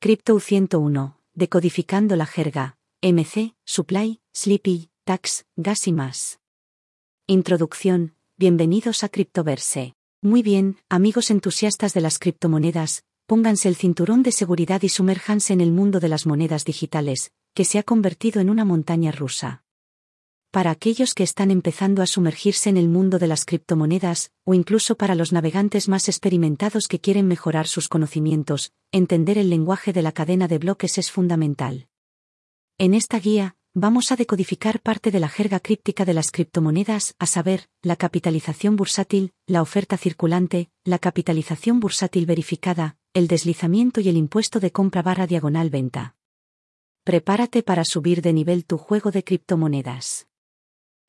Crypto 101, decodificando la jerga, MC, Supply, Sleepy, Tax, Gas y más. Introducción, bienvenidos a Cryptoverse. Muy bien, amigos entusiastas de las criptomonedas, pónganse el cinturón de seguridad y sumérjanse en el mundo de las monedas digitales, que se ha convertido en una montaña rusa. Para aquellos que están empezando a sumergirse en el mundo de las criptomonedas, o incluso para los navegantes más experimentados que quieren mejorar sus conocimientos, entender el lenguaje de la cadena de bloques es fundamental. En esta guía, vamos a decodificar parte de la jerga críptica de las criptomonedas, a saber, la capitalización bursátil, la oferta circulante, la capitalización bursátil verificada, el deslizamiento y el impuesto de compra barra diagonal venta. Prepárate para subir de nivel tu juego de criptomonedas.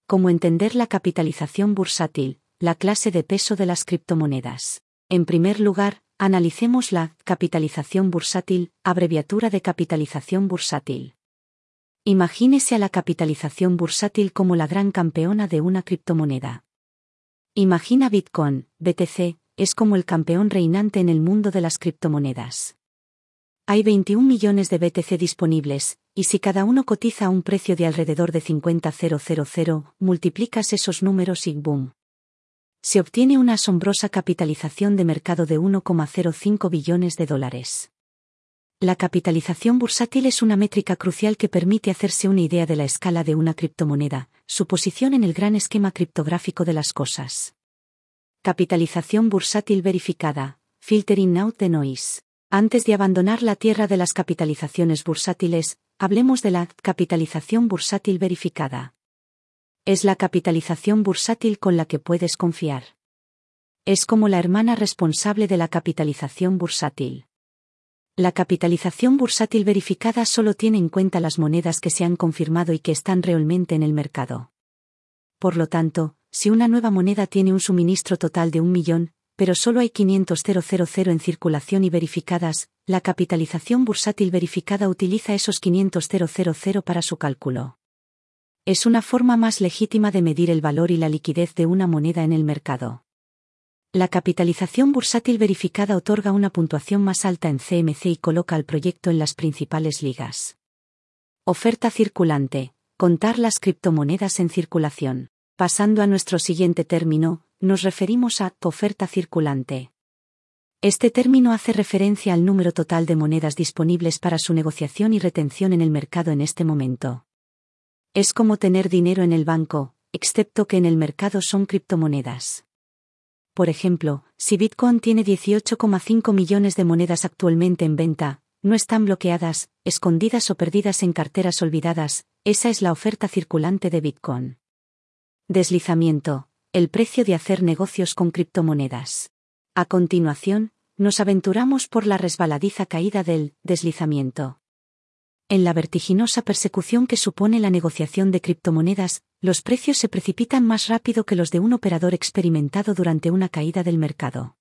Cómo entender la capitalización bursátil, la clase de peso de las criptomonedas. En primer lugar, analicemos la capitalización bursátil, abreviatura de capitalización bursátil. Imagínese a la capitalización bursátil como la gran campeona de una criptomoneda. Imagina Bitcoin, BTC, es como el campeón reinante en el mundo de las criptomonedas. Hay 21 millones de BTC disponibles, y si cada uno cotiza a un precio de alrededor de 50,000, multiplicas esos números y boom. Se obtiene una asombrosa capitalización de mercado de 1,05 billones de dólares. La capitalización bursátil es una métrica crucial que permite hacerse una idea de la escala de una criptomoneda, su posición en el gran esquema criptográfico de las cosas. Capitalización bursátil verificada, filtering out the noise. Antes de abandonar la tierra de las capitalizaciones bursátiles, hablemos de la capitalización bursátil verificada. Es la capitalización bursátil con la que puedes confiar. Es como la hermana responsable de la capitalización bursátil. La capitalización bursátil verificada solo tiene en cuenta las monedas que se han confirmado y que están realmente en el mercado. Por lo tanto, si una nueva moneda tiene un suministro total de un millón, pero solo hay 500.000 en circulación y verificadas, la capitalización bursátil verificada utiliza esos 500.000 para su cálculo. Es una forma más legítima de medir el valor y la liquidez de una moneda en el mercado. La capitalización bursátil verificada otorga una puntuación más alta en CMC y coloca al proyecto en las principales ligas. Oferta circulante. Contar las criptomonedas en circulación. Pasando a nuestro siguiente término, nos referimos a oferta circulante. Este término hace referencia al número total de monedas disponibles para su negociación y retención en el mercado en este momento. Es como tener dinero en el banco, excepto que en el mercado son criptomonedas. Por ejemplo, si Bitcoin tiene 18,5 millones de monedas actualmente en venta, no están bloqueadas, escondidas o perdidas en carteras olvidadas, esa es la oferta circulante de Bitcoin. Deslizamiento, el precio de hacer negocios con criptomonedas. A continuación, nos aventuramos por la resbaladiza caída del deslizamiento. En la vertiginosa persecución que supone la negociación de criptomonedas, los precios se precipitan más rápido que los de un operador experimentado durante una caída del mercado.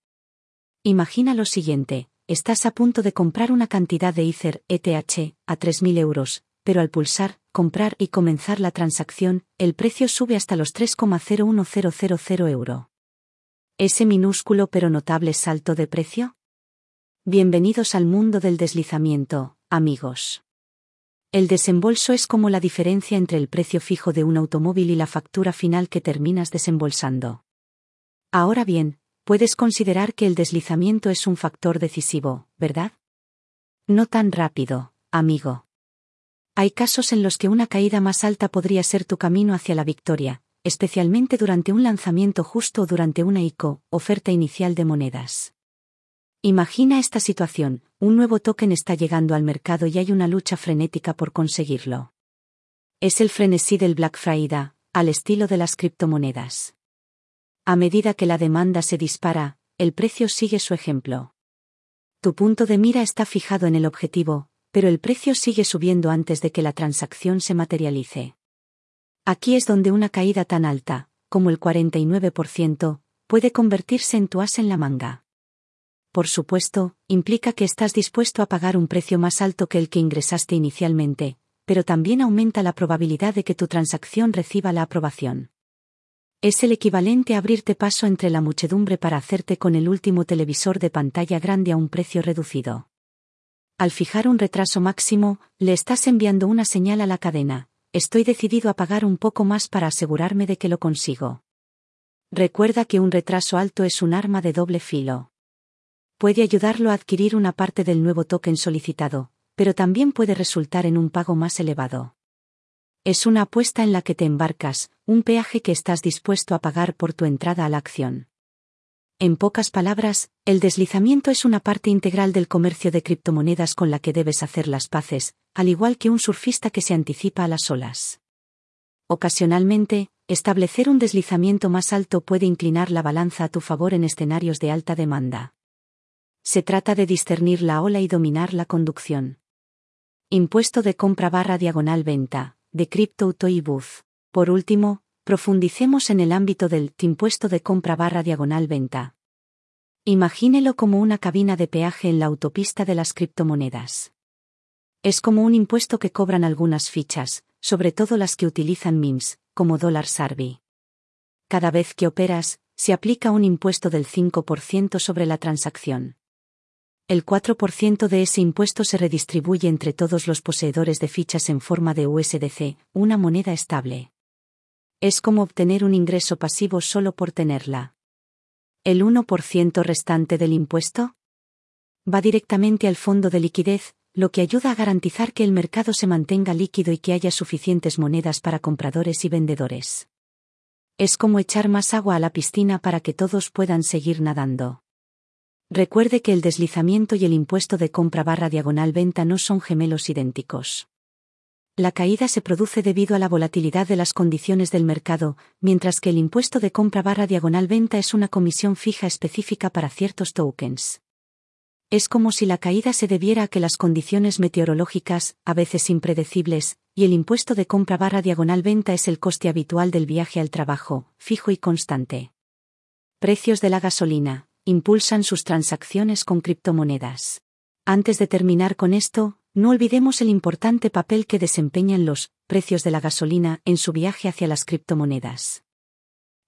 Imagina lo siguiente, estás a punto de comprar una cantidad de Ether ETH a 3.000 euros, pero al pulsar comprar y comenzar la transacción, el precio sube hasta los 3,01000 euro. ¿Ese minúsculo pero notable salto de precio? Bienvenidos al mundo del deslizamiento, amigos. El desembolso es como la diferencia entre el precio fijo de un automóvil y la factura final que terminas desembolsando. Ahora bien, puedes considerar que el deslizamiento es un factor decisivo, ¿verdad? No tan rápido, amigo. Hay casos en los que una caída más alta podría ser tu camino hacia la victoria, especialmente durante un lanzamiento justo o durante una ICO, oferta inicial de monedas. Imagina esta situación, un nuevo token está llegando al mercado y hay una lucha frenética por conseguirlo. Es el frenesí del Black Friday, al estilo de las criptomonedas. A medida que la demanda se dispara, el precio sigue su ejemplo. Tu punto de mira está fijado en el objetivo, pero el precio sigue subiendo antes de que la transacción se materialice. Aquí es donde una caída tan alta, como el 49%, puede convertirse en tu as en la manga. Por supuesto, implica que estás dispuesto a pagar un precio más alto que el que ingresaste inicialmente, pero también aumenta la probabilidad de que tu transacción reciba la aprobación. Es el equivalente a abrirte paso entre la muchedumbre para hacerte con el último televisor de pantalla grande a un precio reducido. Al fijar un retraso máximo, le estás enviando una señal a la cadena. Estoy decidido a pagar un poco más para asegurarme de que lo consigo. Recuerda que un retraso alto es un arma de doble filo. Puede ayudarlo a adquirir una parte del nuevo token solicitado, pero también puede resultar en un pago más elevado. Es una apuesta en la que te embarcas, un peaje que estás dispuesto a pagar por tu entrada a la acción. En pocas palabras, el deslizamiento es una parte integral del comercio de criptomonedas con la que debes hacer las paces, al igual que un surfista que se anticipa a las olas. Ocasionalmente, establecer un deslizamiento más alto puede inclinar la balanza a tu favor en escenarios de alta demanda. Se trata de discernir la ola y dominar la conducción. Impuesto de compra barra diagonal venta, de Crypto y Booth. Por último, Profundicemos en el ámbito del impuesto de compra barra diagonal venta. Imagínelo como una cabina de peaje en la autopista de las criptomonedas. Es como un impuesto que cobran algunas fichas, sobre todo las que utilizan MIMS, como dólar Sarbi. Cada vez que operas, se aplica un impuesto del 5% sobre la transacción. El 4% de ese impuesto se redistribuye entre todos los poseedores de fichas en forma de USDC, una moneda estable. Es como obtener un ingreso pasivo solo por tenerla. ¿El 1% restante del impuesto? Va directamente al fondo de liquidez, lo que ayuda a garantizar que el mercado se mantenga líquido y que haya suficientes monedas para compradores y vendedores. Es como echar más agua a la piscina para que todos puedan seguir nadando. Recuerde que el deslizamiento y el impuesto de compra barra diagonal venta no son gemelos idénticos. La caída se produce debido a la volatilidad de las condiciones del mercado, mientras que el impuesto de compra barra diagonal venta es una comisión fija específica para ciertos tokens. Es como si la caída se debiera a que las condiciones meteorológicas, a veces impredecibles, y el impuesto de compra barra diagonal venta es el coste habitual del viaje al trabajo, fijo y constante. Precios de la gasolina, impulsan sus transacciones con criptomonedas. Antes de terminar con esto, no olvidemos el importante papel que desempeñan los precios de la gasolina en su viaje hacia las criptomonedas.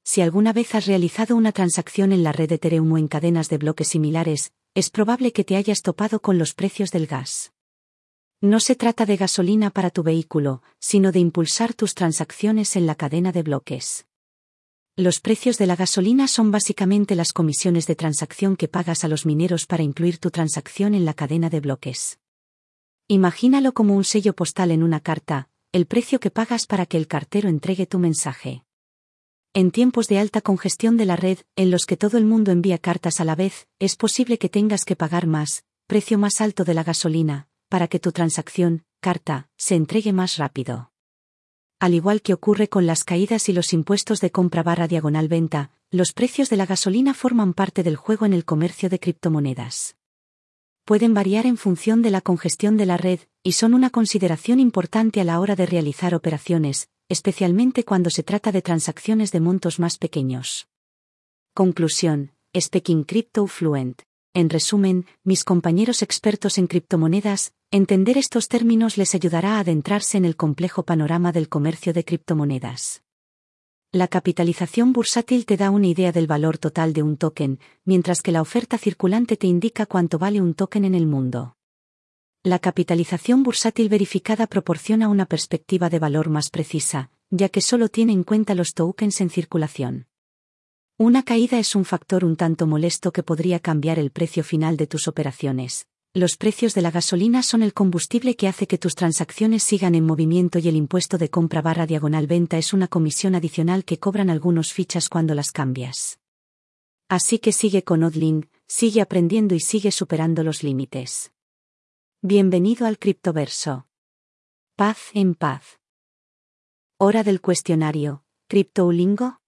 Si alguna vez has realizado una transacción en la red Ethereum o en cadenas de bloques similares, es probable que te hayas topado con los precios del gas. No se trata de gasolina para tu vehículo, sino de impulsar tus transacciones en la cadena de bloques. Los precios de la gasolina son básicamente las comisiones de transacción que pagas a los mineros para incluir tu transacción en la cadena de bloques. Imagínalo como un sello postal en una carta, el precio que pagas para que el cartero entregue tu mensaje. En tiempos de alta congestión de la red, en los que todo el mundo envía cartas a la vez, es posible que tengas que pagar más, precio más alto de la gasolina, para que tu transacción, carta, se entregue más rápido. Al igual que ocurre con las caídas y los impuestos de compra barra diagonal venta, los precios de la gasolina forman parte del juego en el comercio de criptomonedas pueden variar en función de la congestión de la red, y son una consideración importante a la hora de realizar operaciones, especialmente cuando se trata de transacciones de montos más pequeños. Conclusión. Speaking Crypto Fluent. En resumen, mis compañeros expertos en criptomonedas, entender estos términos les ayudará a adentrarse en el complejo panorama del comercio de criptomonedas. La capitalización bursátil te da una idea del valor total de un token, mientras que la oferta circulante te indica cuánto vale un token en el mundo. La capitalización bursátil verificada proporciona una perspectiva de valor más precisa, ya que solo tiene en cuenta los tokens en circulación. Una caída es un factor un tanto molesto que podría cambiar el precio final de tus operaciones, los precios de la gasolina son el combustible que hace que tus transacciones sigan en movimiento y el impuesto de compra barra diagonal venta es una comisión adicional que cobran algunos fichas cuando las cambias. Así que sigue con Odling, sigue aprendiendo y sigue superando los límites. Bienvenido al criptoverso. Paz en paz. Hora del cuestionario, ¿criptoulingo?